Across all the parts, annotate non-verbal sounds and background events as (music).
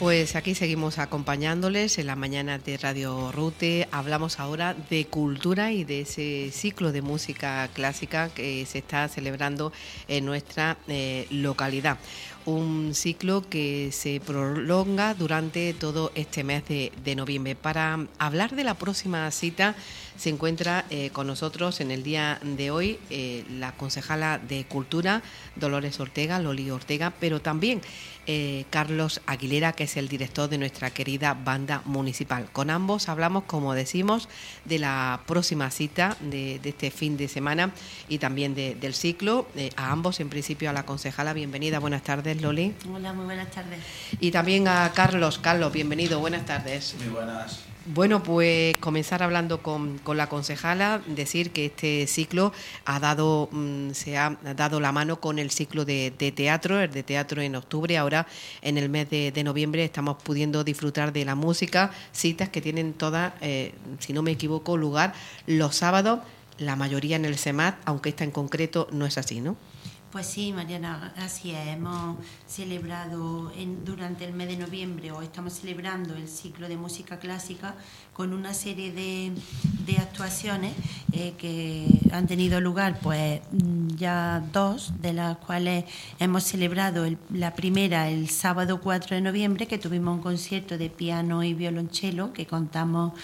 Pues aquí seguimos acompañándoles en la mañana de Radio Rute. Hablamos ahora de cultura y de ese ciclo de música clásica que se está celebrando en nuestra eh, localidad un ciclo que se prolonga durante todo este mes de, noviembre. Para hablar de la próxima cita se encuentra eh, con nosotros en el día de hoy eh, la concejala de Cultura, Dolores Ortega, Loli Ortega, pero también eh, Carlos Aguilera, que es el director de nuestra querida banda municipal. Con ambos hablamos, como decimos, de la próxima cita de, este fin de semana y también del ciclo. a ambos, en principio, a la concejala, bienvenida, buenas tardes. Loli. Hola, muy buenas tardes. Y también a Carlos. Carlos, bienvenido, buenas tardes. Muy buenas. Bueno, pues comenzar hablando con, la concejala, decir que este ciclo ha dado, mm, se ha dado la mano con el ciclo de, teatro, el de teatro en octubre. Ahora, en el mes de, noviembre, estamos pudiendo disfrutar de la música, citas que tienen todas, eh, si no me equivoco, lugar los sábados, la mayoría en el SEMAT, aunque esta en concreto no es así, ¿no? Pues sí, Mariana, así es. Hemos celebrado en, durante el mes de noviembre o estamos celebrando el ciclo de música clásica con una serie de, actuaciones eh, que han tenido lugar, pues ya dos, de las cuales hemos celebrado la primera el sábado 4 de noviembre, que tuvimos un concierto de piano y violonchelo que contamos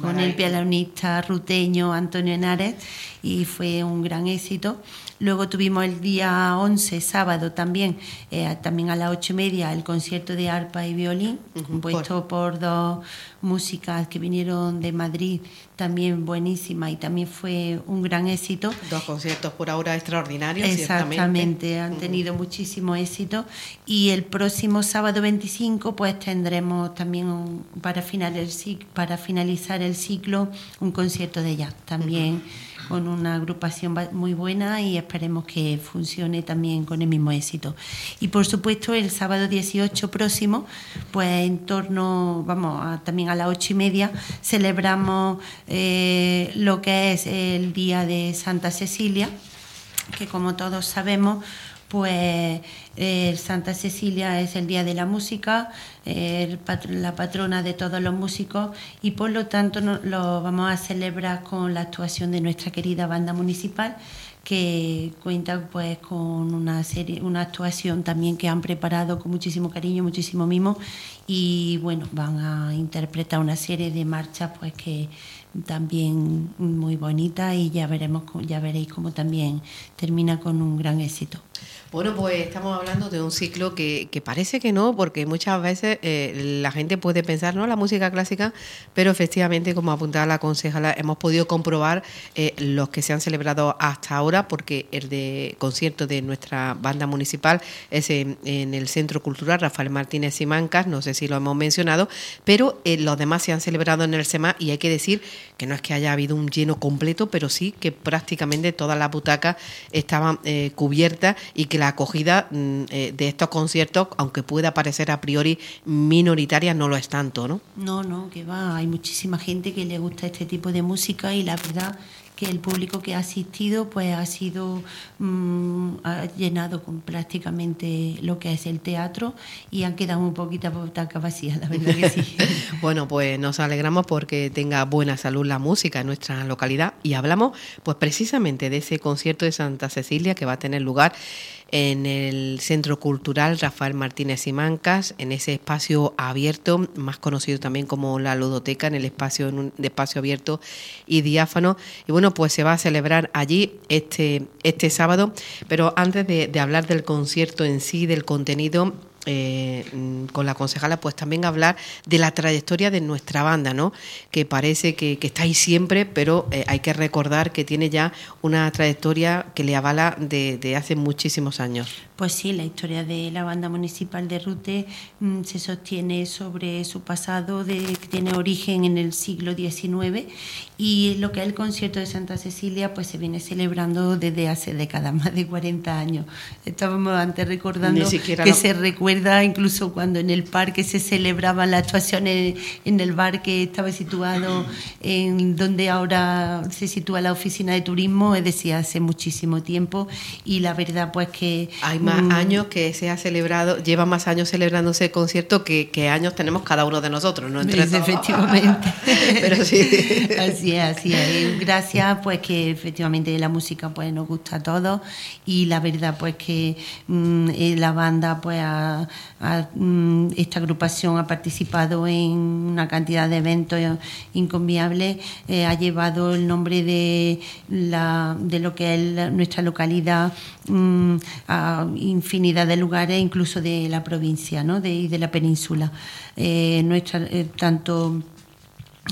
con el pianista ruteño Antonio Henares y fue un gran éxito. Luego tuvimos el día 11, sábado también, eh, también a las ocho y media, el concierto de arpa y violín, compuesto por... dos músicas que vinieron de Madrid, también buenísima y también fue un gran éxito. Dos conciertos por ahora extraordinarios. Exactamente, han tenido muchísimo éxito. Y el próximo sábado 25 pues tendremos también para, para finalizar el ciclo un concierto de jazz también con una agrupación muy buena y esperemos que funcione también con el mismo éxito. Y por supuesto el sábado 18 próximo, pues en torno, vamos, también a las ocho y media, celebramos eh, lo que es el Día de Santa Cecilia, que como todos sabemos, pues eh, Santa Cecilia es el Día de la Música, la patrona de todos los músicos y por lo tanto lo vamos a celebrar con la actuación de nuestra querida banda municipal que cuenta pues con una serie, una actuación también que han preparado con muchísimo cariño, muchísimo mimo y bueno, van a interpretar una serie de marchas pues que también muy bonita y ya veremos ya veréis cómo también termina con un gran éxito. Bueno, pues estamos hablando de un ciclo que, parece que no, porque muchas veces eh, la gente puede pensar, ¿no? La música clásica, pero efectivamente, como apuntaba la concejala, hemos podido comprobar eh, los que se han celebrado hasta ahora, porque el de concierto de nuestra banda municipal es en, el Centro Cultural Rafael Martínez Simancas, no sé si lo hemos mencionado, pero eh, los demás se han celebrado en el SEMA y hay que decir que no es que haya habido un lleno completo, pero sí que prácticamente todas las butacas estaban cubiertas y que la acogida mm, eh, de estos conciertos, aunque pueda parecer a priori minoritaria, no lo es tanto, ¿no? No, no, que va, hay muchísima gente que le gusta este tipo de música y la verdad que el público que ha asistido pues ha sido mm, ha llenado con prácticamente lo que es el teatro y han quedado un poquito butacas vacías, la verdad que sí. (laughs) bueno, pues nos alegramos porque tenga buena salud la música en nuestra localidad y hablamos pues precisamente de ese concierto de Santa Cecilia que va a tener lugar en el Centro Cultural Rafael Martínez Simancas, en ese espacio abierto, más conocido también como la ludoteca, en el espacio, en un espacio abierto y diáfano. Y bueno, pues se va a celebrar allí este, este sábado. Pero antes de, de hablar del concierto en sí, del contenido, eh, con la concejala, pues también hablar de la trayectoria de nuestra banda, ¿no? Que parece que, está ahí siempre, pero eh, hay que recordar que tiene ya una trayectoria que le avala de, hace muchísimos años. Pues sí, la historia de la banda municipal de Rute mm, se sostiene sobre su pasado, de, que tiene origen en el siglo XIX y lo que es el concierto de Santa Cecilia, pues se viene celebrando desde hace décadas, (laughs) más de 40 años. Estábamos antes recordando que se recuerda recuerda incluso cuando en el parque se celebraban las actuaciones en el bar que estaba situado en donde ahora se sitúa la oficina de turismo, es decir, hace muchísimo tiempo y la verdad pues que... Hay más mm, años que se ha celebrado, lleva más años celebrándose el concierto que, años tenemos cada uno de nosotros, ¿no? Entre efectivamente. (laughs) Pero sí. (laughs) Así es, así es. Gracias pues que efectivamente la música pues nos gusta a todos y la verdad pues que mm, eh, la banda pues mm, esta agrupación ha participado en una cantidad de eventos inconviables, eh, ha llevado el nombre de, la, de lo que es nuestra localidad mm, a infinidad de lugares, incluso de la provincia ¿no? de, y de la península. Eh, nuestra, tanto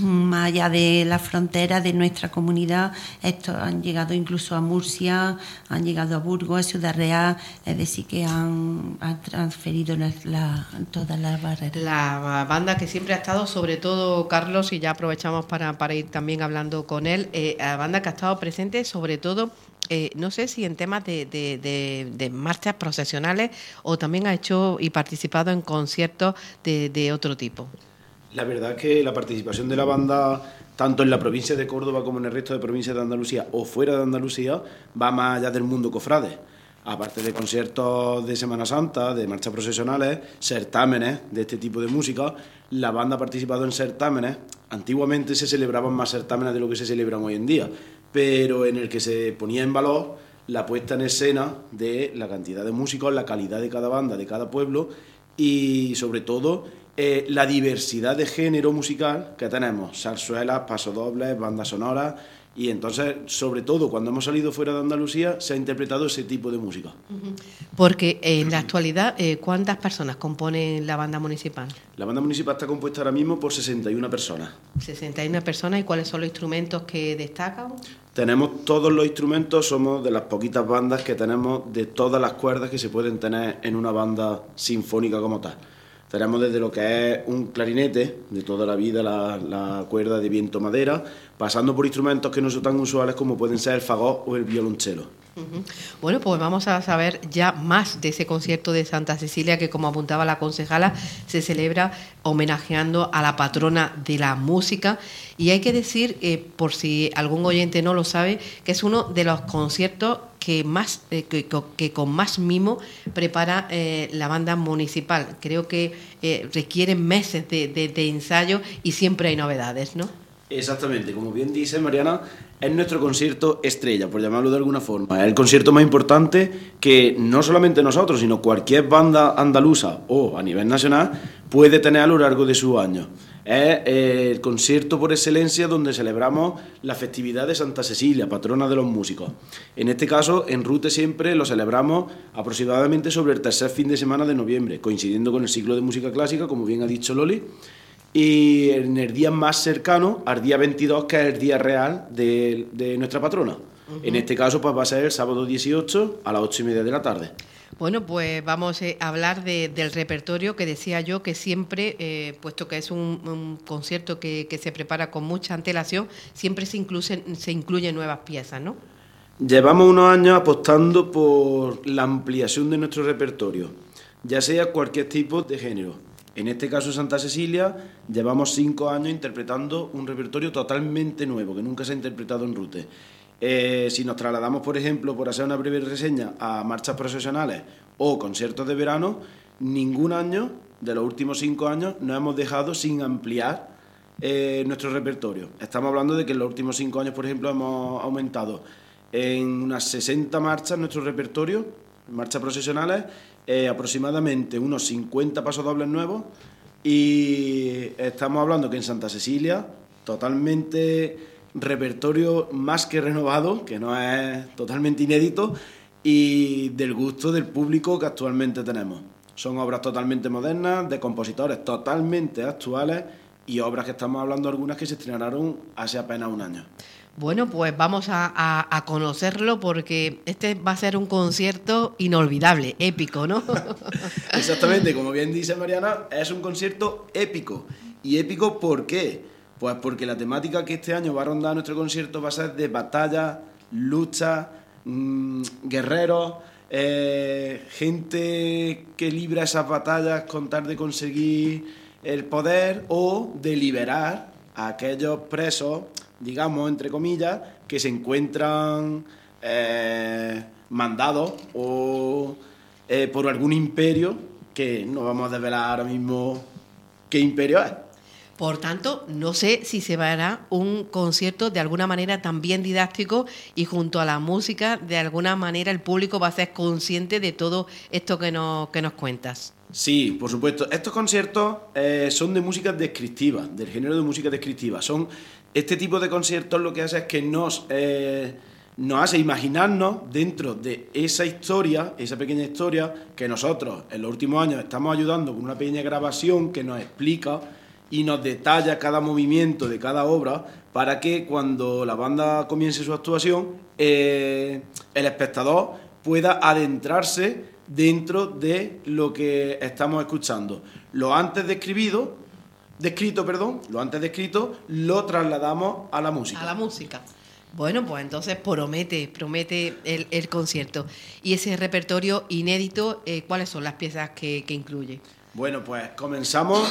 más allá de la frontera de nuestra comunidad, estos han llegado incluso a Murcia, han llegado a Burgos, a Ciudad Real, es decir, que han, transferido todas las barreras. La banda que siempre ha estado, sobre todo Carlos, y ya aprovechamos para, para ir también hablando con él, eh, la banda que ha estado presente sobre todo eh, no sé si en temas de, de, marchas procesionales o también ha hecho y participado en conciertos de otro tipo. La verdad es que la participación de la banda, tanto en la provincia de Córdoba como en el resto de provincias de Andalucía o fuera de Andalucía, va más allá del mundo cofrade. Aparte de conciertos de Semana Santa, de marchas procesionales, certámenes de este tipo de música, la banda ha participado en certámenes. Antiguamente se celebraban más certámenes de lo que se celebran hoy en día, pero en el que se ponía en valor la puesta en escena de la cantidad de músicos, la calidad de cada banda, de cada pueblo y sobre todo eh, la diversidad de género musical que tenemos, zarzuelas, pasodobles, bandas sonoras, y entonces, sobre todo cuando hemos salido fuera de Andalucía, se ha interpretado ese tipo de música. Porque en la actualidad, eh, ¿cuántas personas componen la banda municipal? La banda municipal está compuesta ahora mismo por 61 personas. 61 personas, ¿y cuáles son los instrumentos que destacan? Tenemos todos los instrumentos, somos de las poquitas bandas que tenemos de todas las cuerdas que se pueden tener en una banda sinfónica como tal. Tenemos desde lo que es un clarinete, de toda la vida, la, cuerda de viento madera, pasando por instrumentos que no son tan usuales como pueden ser el fagot o el violonchelo. Bueno, pues vamos a saber ya más de ese concierto de Santa Cecilia que, como apuntaba la concejala, se celebra homenajeando a la patrona de la música. Y hay que decir, eh, por si algún oyente no lo sabe, que es uno de los conciertos que, más, eh, que, con más mimo prepara eh, la banda municipal. Creo que requieren meses de, de ensayo y siempre hay novedades, ¿no? Exactamente, como bien dice Mariana, es nuestro concierto estrella, por llamarlo de alguna forma. Es el concierto más importante que no solamente nosotros, sino cualquier banda andaluza o a nivel nacional puede tener a lo largo de su año. Es eh, el concierto por excelencia donde celebramos la festividad de Santa Cecilia, patrona de los músicos. En este caso, en Rute siempre lo celebramos aproximadamente sobre el tercer fin de semana de noviembre, coincidiendo con el ciclo de música clásica, como bien ha dicho Loli y en el día más cercano al día 22, que es el día real de, nuestra patrona. En este caso, pues va a ser el sábado 18 a las 8 y media de la tarde. Bueno, pues vamos eh, a hablar del repertorio que decía yo que siempre, eh, puesto que es un, concierto que, se prepara con mucha antelación, siempre se, incluyen, se incluyen nuevas piezas, ¿no? Llevamos unos años apostando por la ampliación de nuestro repertorio, ya sea cualquier tipo de género en este caso, Santa Cecilia, llevamos cinco años interpretando un repertorio totalmente nuevo, que nunca se ha interpretado en Rute. Eh, si nos trasladamos, por ejemplo, por hacer una breve reseña, a marchas profesionales o conciertos de verano, ningún año de los últimos cinco años nos hemos dejado sin ampliar eh, nuestro repertorio. Estamos hablando de que en los últimos cinco años, por ejemplo, hemos aumentado en unas 60 marchas nuestro repertorio, marchas procesionales, eh, aproximadamente unos 50 pasodobles nuevos y estamos hablando que en Santa Cecilia totalmente repertorio más que renovado, que no es totalmente inédito y del gusto del público que actualmente tenemos. Son obras totalmente modernas, de compositores totalmente actuales y obras que estamos hablando algunas que se estrenaron hace apenas un año. Bueno, pues vamos a, conocerlo porque este va a ser un concierto inolvidable, épico, ¿no? (laughs) Exactamente, como bien dice Mariana, es un concierto épico. ¿Y épico por qué? Pues porque la temática que este año va a rondar nuestro concierto va a ser de batalla, lucha, mm, guerreros, eh, gente que libra esas batallas con tal de conseguir el poder o de liberar a aquellos presos, digamos, entre comillas, que se encuentran eh, mandados o eh, por algún imperio que no vamos a desvelar ahora mismo qué imperio es. Por tanto, no sé si se hará un concierto de alguna manera también didáctico y junto a la música, de alguna manera el público va a ser consciente de todo esto que nos, que nos cuentas. Sí, por supuesto. Estos conciertos eh, son de música descriptiva, del género de música descriptiva. Son este tipo de conciertos lo que hace es que nos, eh, nos hace imaginarnos dentro de esa historia, esa pequeña historia, que nosotros en los últimos años estamos ayudando con una pequeña grabación que nos explica y nos detalla cada movimiento de cada obra para que cuando la banda comience su actuación, eh, el espectador pueda adentrarse dentro de lo que estamos escuchando. Lo antes describido, descrito, perdón, lo antes descrito, lo trasladamos a la música. A la música. Bueno, pues entonces promete, promete el, concierto. Y ese repertorio inédito, eh, ¿cuáles son las piezas que incluye? Bueno, pues comenzamos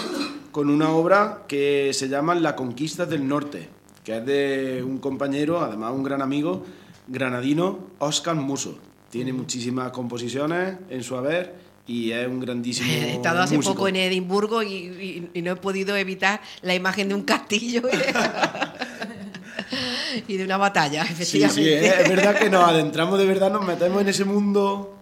con una obra que se llama La Conquista del Norte, que es de un compañero, además un gran amigo, granadino, Oscar Muso. Tiene muchísimas composiciones en su haber y es un grandísimo. (laughs) He estado hace poco en Edimburgo y, no he podido evitar la imagen de un castillo y de (laughs) una batalla, efectivamente. Sí, sí, es, verdad que nos adentramos de verdad, nos metemos en ese mundo.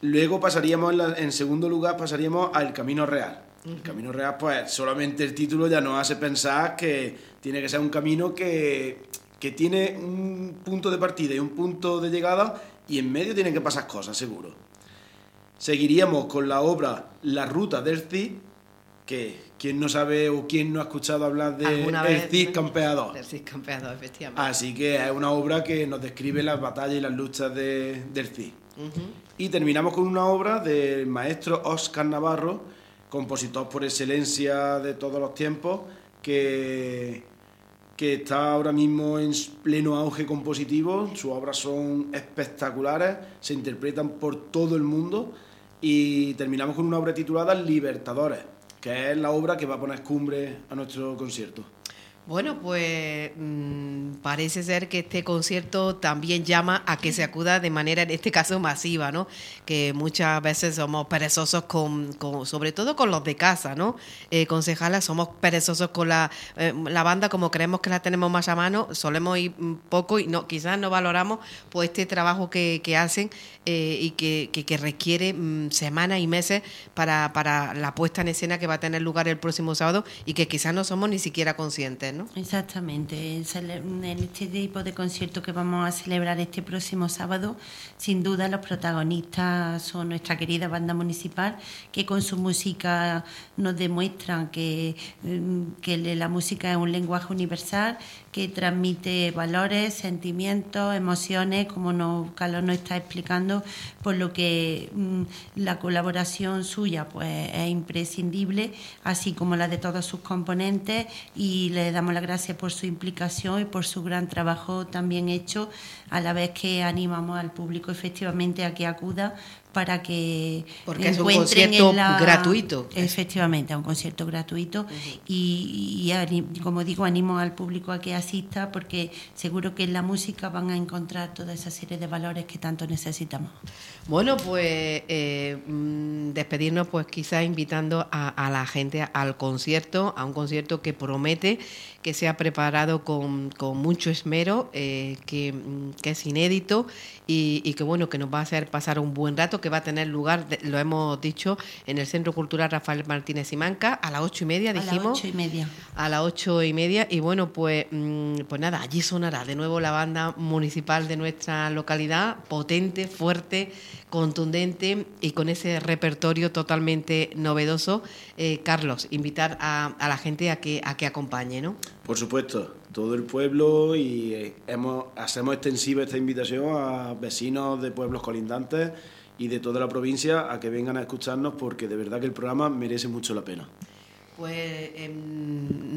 Luego pasaríamos, en, segundo lugar, pasaríamos al Camino Real. El Camino Real, pues solamente el título ya nos hace pensar que tiene que ser un camino que, que tiene un punto de partida y un punto de llegada y en medio tienen que pasar cosas, seguro. Seguiríamos con la obra La Ruta del Cid, que quien no sabe o quien no ha escuchado hablar de El Cid Campeador. El Cid Campeador, efectivamente. Así que es una obra que nos describe las batallas y las luchas de, del Cid. Y terminamos con una obra del maestro Oscar Navarro, compositor por excelencia de todos los tiempos, que, que está ahora mismo en pleno auge compositivo. Sus obras son espectaculares, se interpretan por todo el mundo. Y terminamos con una obra titulada Libertadores, que es la obra que va a poner cumbre a nuestro concierto. Bueno, pues mm, parece ser que este concierto también llama a que se acuda de manera, en este caso, masiva, ¿no? Que muchas veces somos perezosos con, sobre todo con los de casa, ¿no? Eh, concejalas, somos perezosos con la, eh, la banda, como creemos que la tenemos más a mano, solemos ir poco y no, quizás no valoramos pues este trabajo que, hacen eh, y que, que, requiere mm, semanas y meses para, para la puesta en escena que va a tener lugar el próximo sábado y que quizás no somos ni siquiera conscientes. Exactamente. En este tipo de concierto que vamos a celebrar este próximo sábado, sin duda los protagonistas son nuestra querida banda municipal, que con su música nos demuestran que, mm, que la música es un lenguaje universal que transmite valores, sentimientos, emociones, como Carlos nos está explicando, por lo que mm, la colaboración suya pues es imprescindible, así como la de todos sus componentes, y le damos las gracias por su implicación y por su gran trabajo también hecho, a la vez que animamos al público efectivamente a que acuda para que porque es un concierto gratuito. Efectivamente es un concierto gratuito. Y, como digo animo al público a que asista porque seguro que en la música van a encontrar toda esa serie de valores que tanto necesitamos. Bueno pues eh, mm, despedirnos pues quizás invitando a, la gente al concierto a un concierto que promete que se ha preparado con, mucho esmero eh, que, mm, que, es inédito y, y que bueno que nos va a hacer pasar un buen rato que va a tener lugar, lo hemos dicho, en el Centro Cultural Rafael Martínez y Manca a las ocho y media, dijimos. A las ocho y media. A las ocho y media. Y bueno, pues, mm, pues nada, allí sonará de nuevo la banda municipal de nuestra localidad, potente, fuerte, contundente y con ese repertorio totalmente novedoso. Eh, Carlos, invitar a, la gente a que, a que acompañe, ¿no? Por supuesto, todo el pueblo y eh, hemos, hacemos extensiva esta invitación a vecinos de pueblos colindantes y de toda la provincia a que vengan a escucharnos porque de verdad que el programa merece mucho la pena. Pues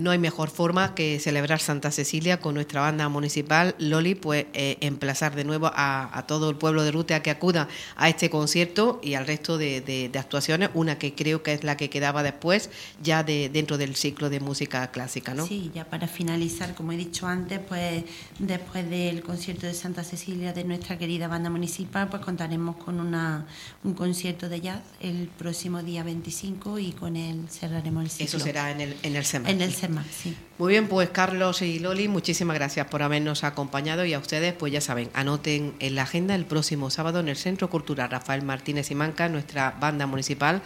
no hay mejor forma que celebrar Santa Cecilia con nuestra banda municipal. Loli, pues eh, emplazar de nuevo a, todo el pueblo de Rute a que acuda a este concierto y al resto de, actuaciones, una que creo que es la que quedaba después, ya de, dentro del ciclo de música clásica, ¿no? Sí, ya para finalizar, como he dicho antes, pues después del concierto de Santa Cecilia de nuestra querida banda municipal, pues contaremos con una, un concierto de jazz el próximo día 25 y con él cerraremos el ciclo. Eso será en el, en el SEMA. En el SEMA, sí. Muy bien, pues Carlos y Loli, muchísimas gracias por habernos acompañado y a ustedes, pues ya saben, anoten en la agenda el próximo sábado en el Centro Cultural Rafael Martínez y Manca, nuestra banda municipal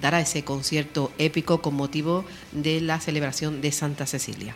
dará ese concierto épico con motivo de la celebración de Santa Cecilia.